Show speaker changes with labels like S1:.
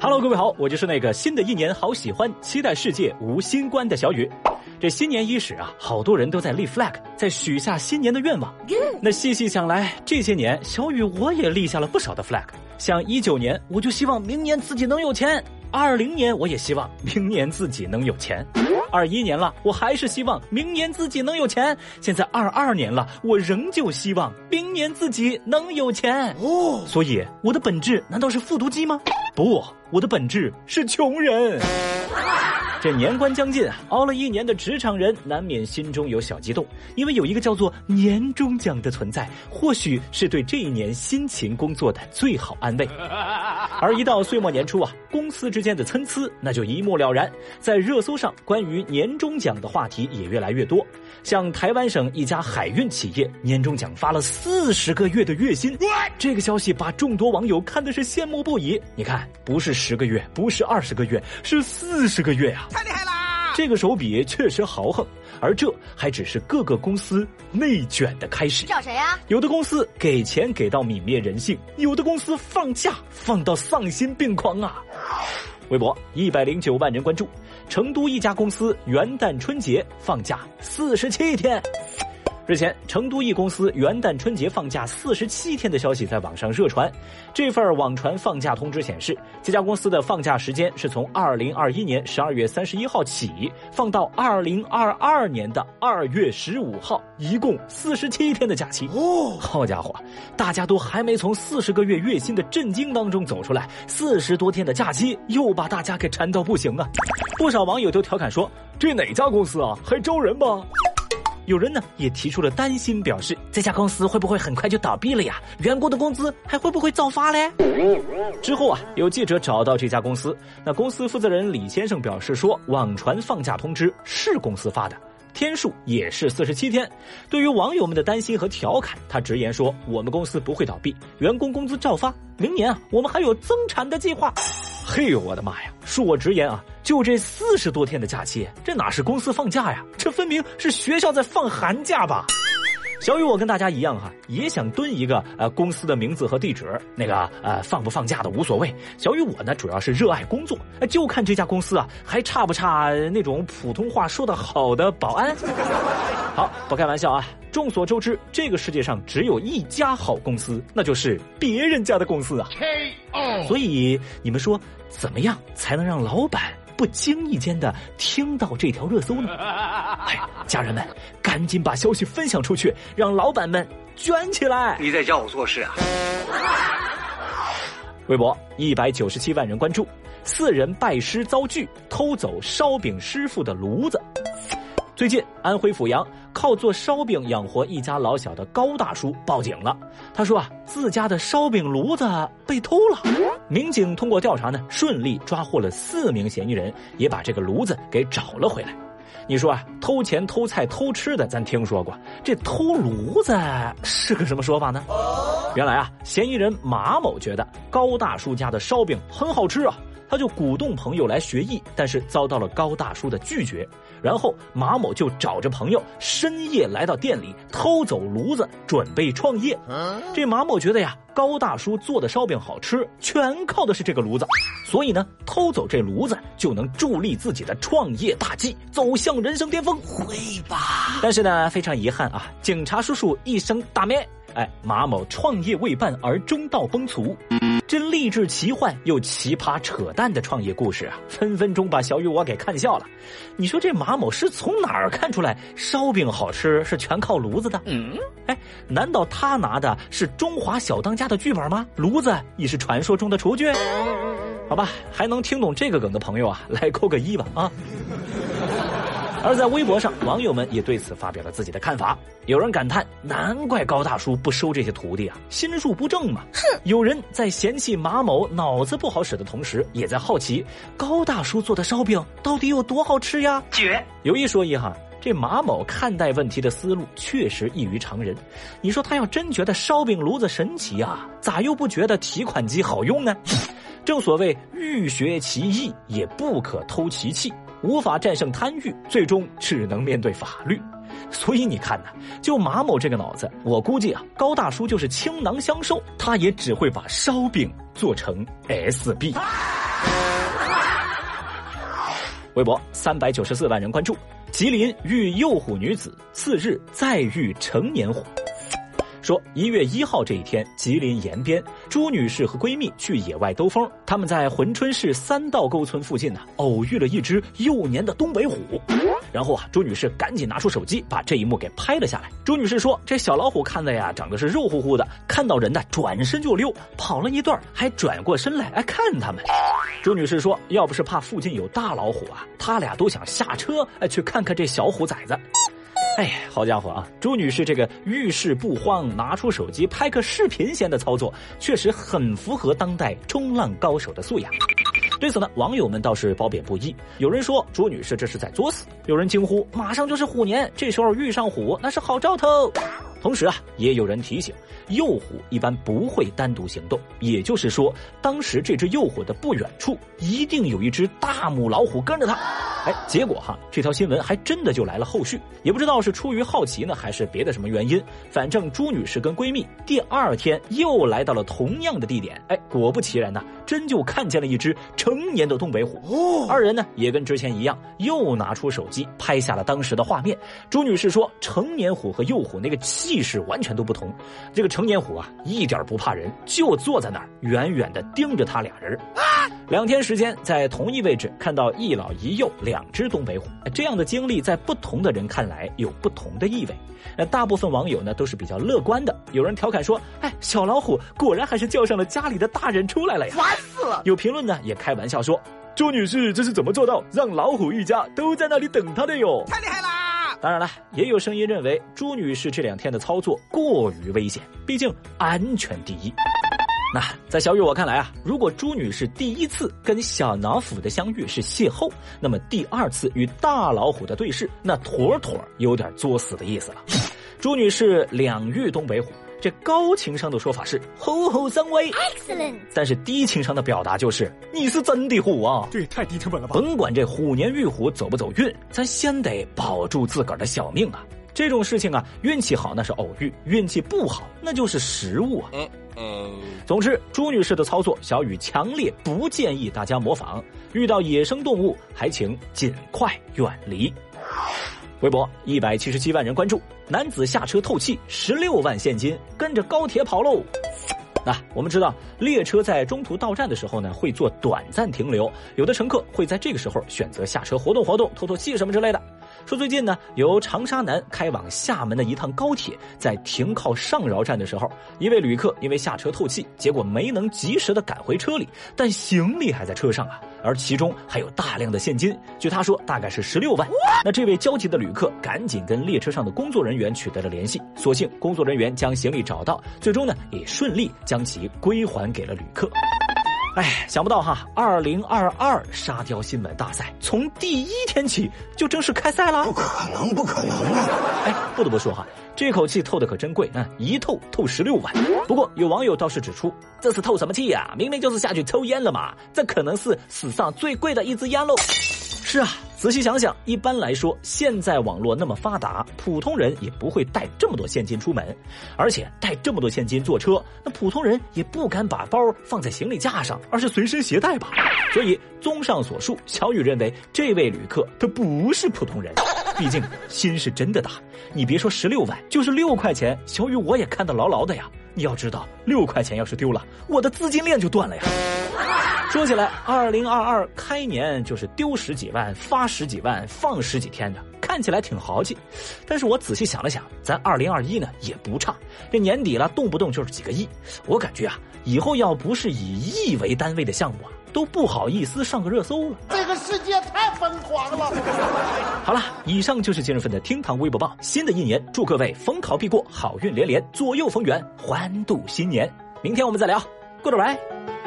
S1: Hello，各位好，我就是那个新的一年好喜欢，期待世界无新冠的小雨。这新年伊始啊，好多人都在立 flag，在许下新年的愿望。那细细想来，这些年小雨我也立下了不少的 flag。像一九年，我就希望明年自己能有钱；二零年，我也希望明年自己能有钱；二一年了，我还是希望明年自己能有钱。现在二二年了，我仍旧希望明年自己能有钱。哦，所以我的本质难道是复读机吗？不，我的本质是穷人。这年关将近啊，熬了一年的职场人难免心中有小激动，因为有一个叫做年终奖的存在，或许是对这一年辛勤工作的最好安慰。而一到岁末年初啊，公司之间的参差那就一目了然。在热搜上，关于年终奖的话题也越来越多。像台湾省一家海运企业，年终奖发了四十个月的月薪，这个消息把众多网友看的是羡慕不已。你看，不是十个月，不是二十个月，是四十个月啊！太厉害啦！这个手笔确实豪横，而这还只是各个公司内卷的开始。
S2: 找谁呀？
S1: 有的公司给钱给到泯灭人性，有的公司放假放到丧心病狂啊！微博一百零九万人关注，成都一家公司元旦春节放假四十七天。日前，成都一公司元旦春节放假四十七天的消息在网上热传。这份网传放假通知显示，这家公司的放假时间是从二零二一年十二月三十一号起，放到二零二二年的二月十五号，一共四十七天的假期。哦，好家伙，大家都还没从四十个月月薪的震惊当中走出来，四十多天的假期又把大家给馋到不行啊！不少网友都调侃说：“这哪家公司啊？还招人吗？”有人呢也提出了担心，表示这家公司会不会很快就倒闭了呀？员工的工资还会不会照发嘞？之后啊，有记者找到这家公司，那公司负责人李先生表示说，网传放假通知是公司发的，天数也是四十七天。对于网友们的担心和调侃，他直言说，我们公司不会倒闭，员工工资照发，明年啊，我们还有增产的计划。嘿呦，我的妈呀！恕我直言啊，就这四十多天的假期，这哪是公司放假呀？这分明是学校在放寒假吧？小雨，我跟大家一样哈，也想蹲一个呃公司的名字和地址，那个呃放不放假的无所谓。小雨我呢，主要是热爱工作，就看这家公司啊还差不差那种普通话说得好的保安。好，不开玩笑啊。众所周知，这个世界上只有一家好公司，那就是别人家的公司啊。所以你们说，怎么样才能让老板不经意间的听到这条热搜呢？哎，家人们，赶紧把消息分享出去，让老板们卷起来！
S3: 你在教我做事啊？
S1: 微博一百九十七万人关注，四人拜师遭拒，偷走烧饼师傅的炉子。最近，安徽阜阳靠做烧饼养活一家老小的高大叔报警了。他说啊，自家的烧饼炉子被偷了。民警通过调查呢，顺利抓获了四名嫌疑人，也把这个炉子给找了回来。你说啊，偷钱、偷菜、偷吃的，咱听说过，这偷炉子是个什么说法呢？原来啊，嫌疑人马某觉得高大叔家的烧饼很好吃啊。他就鼓动朋友来学艺，但是遭到了高大叔的拒绝。然后马某就找着朋友，深夜来到店里偷走炉子，准备创业。这马某觉得呀，高大叔做的烧饼好吃，全靠的是这个炉子，所以呢，偷走这炉子就能助力自己的创业大计，走向人生巅峰。
S2: 会吧？
S1: 但是呢，非常遗憾啊，警察叔叔一声大咩，哎，马某创业未半而中道崩殂。这励志奇幻又奇葩扯淡的创业故事啊，分分钟把小雨我给看笑了。你说这马某是从哪儿看出来烧饼好吃是全靠炉子的？嗯，哎，难道他拿的是《中华小当家》的剧本吗？炉子已是传说中的厨具？好吧，还能听懂这个梗的朋友啊，来扣个一吧啊。而在微博上，网友们也对此发表了自己的看法。有人感叹：“难怪高大叔不收这些徒弟啊，心术不正嘛。”哼。有人在嫌弃马某脑子不好使的同时，也在好奇高大叔做的烧饼到底有多好吃呀？绝！有一说一哈，这马某看待问题的思路确实异于常人。你说他要真觉得烧饼炉子神奇啊，咋又不觉得提款机好用呢？正所谓欲学其艺，也不可偷其器。无法战胜贪欲，最终只能面对法律。所以你看呐，就马某这个脑子，我估计啊，高大叔就是倾囊相授，他也只会把烧饼做成 SB。微博三百九十四万人关注，吉林遇幼虎女子，次日再遇成年虎。说一月一号这一天，吉林延边，朱女士和闺蜜去野外兜风，他们在珲春市三道沟村附近呢，偶遇了一只幼年的东北虎。然后啊，朱女士赶紧拿出手机，把这一幕给拍了下来。朱女士说：“这小老虎看的呀，长得是肉乎乎的，看到人呢，转身就溜，跑了一段，还转过身来哎看他们。”朱女士说：“要不是怕附近有大老虎啊，他俩都想下车哎去看看这小虎崽子。”哎，好家伙啊！朱女士这个遇事不慌，拿出手机拍个视频先的操作，确实很符合当代冲浪高手的素养。对此呢，网友们倒是褒贬不一。有人说朱女士这是在作死，有人惊呼马上就是虎年，这时候遇上虎那是好兆头。同时啊，也有人提醒，幼虎一般不会单独行动，也就是说，当时这只幼虎的不远处一定有一只大母老虎跟着它。哎，结果哈，这条新闻还真的就来了后续，也不知道是出于好奇呢，还是别的什么原因。反正朱女士跟闺蜜第二天又来到了同样的地点，哎，果不其然呢，真就看见了一只成年的东北虎。二人呢也跟之前一样，又拿出手机拍下了当时的画面。朱女士说，成年虎和幼虎那个气势完全都不同，这个成年虎啊一点不怕人，就坐在那儿远远的盯着他俩人。两天时间，在同一位置看到一老一幼两只东北虎，这样的经历在不同的人看来有不同的意味。那大部分网友呢都是比较乐观的，有人调侃说：“哎，小老虎果然还是叫上了家里的大人出来了呀！”
S2: 烦死了。
S1: 有评论呢也开玩笑说：“朱女士这是怎么做到让老虎一家都在那里等她的哟？
S2: 太厉害啦！”
S1: 当然了，也有声音认为朱女士这两天的操作过于危险，毕竟安全第一。那在小雨我看来啊，如果朱女士第一次跟小老虎的相遇是邂逅，那么第二次与大老虎的对视，那妥妥有点作死的意思了。朱女士两遇东北虎，这高情商的说法是虎虎生威，excellent。但是低情商的表达就是你是真的虎啊，
S2: 这也太低成本了吧。
S1: 甭管这虎年遇虎走不走运，咱先得保住自个儿的小命啊。这种事情啊，运气好那是偶遇，运气不好那就是食物啊。嗯嗯。总之，朱女士的操作，小雨强烈不建议大家模仿。遇到野生动物，还请尽快远离。微博一百七十七万人关注，男子下车透气，十六万现金，跟着高铁跑喽。那我们知道，列车在中途到站的时候呢，会做短暂停留，有的乘客会在这个时候选择下车活动活动、透透气什么之类的。说最近呢，由长沙南开往厦门的一趟高铁，在停靠上饶站的时候，一位旅客因为下车透气，结果没能及时的赶回车里，但行李还在车上啊，而其中还有大量的现金，据他说大概是十六万。那这位焦急的旅客赶紧跟列车上的工作人员取得了联系，所幸工作人员将行李找到，最终呢也顺利将其归还给了旅客。哎，想不到哈，二零二二沙雕新闻大赛从第一天起就正式开赛了。
S2: 不可能，不可能啊！
S1: 哎，不得不说哈，这口气透的可真贵啊，一透透十六万。不过有网友倒是指出，这是透什么气呀？明明就是下去抽烟了嘛，这可能是史上最贵的一支烟喽。是啊，仔细想想，一般来说，现在网络那么发达，普通人也不会带这么多现金出门，而且带这么多现金坐车，那普通人也不敢把包放在行李架上，而是随身携带吧。所以，综上所述，小雨认为这位旅客他不是普通人，毕竟心是真的大。你别说十六万，就是六块钱，小雨我也看得牢牢的呀。你要知道，六块钱要是丢了，我的资金链就断了呀。说起来，二零二二开年就是丢十几万、发十几万、放十几天的，看起来挺豪气。但是我仔细想了想，咱二零二一呢也不差，这年底了，动不动就是几个亿。我感觉啊，以后要不是以亿为单位的项目啊，都不好意思上个热搜了。
S2: 这个世界太疯狂了。
S1: 好了，以上就是今日份的厅堂微博报。新的一年，祝各位逢考必过，好运连连，左右逢源，欢度新年。明天我们再聊，Goodbye。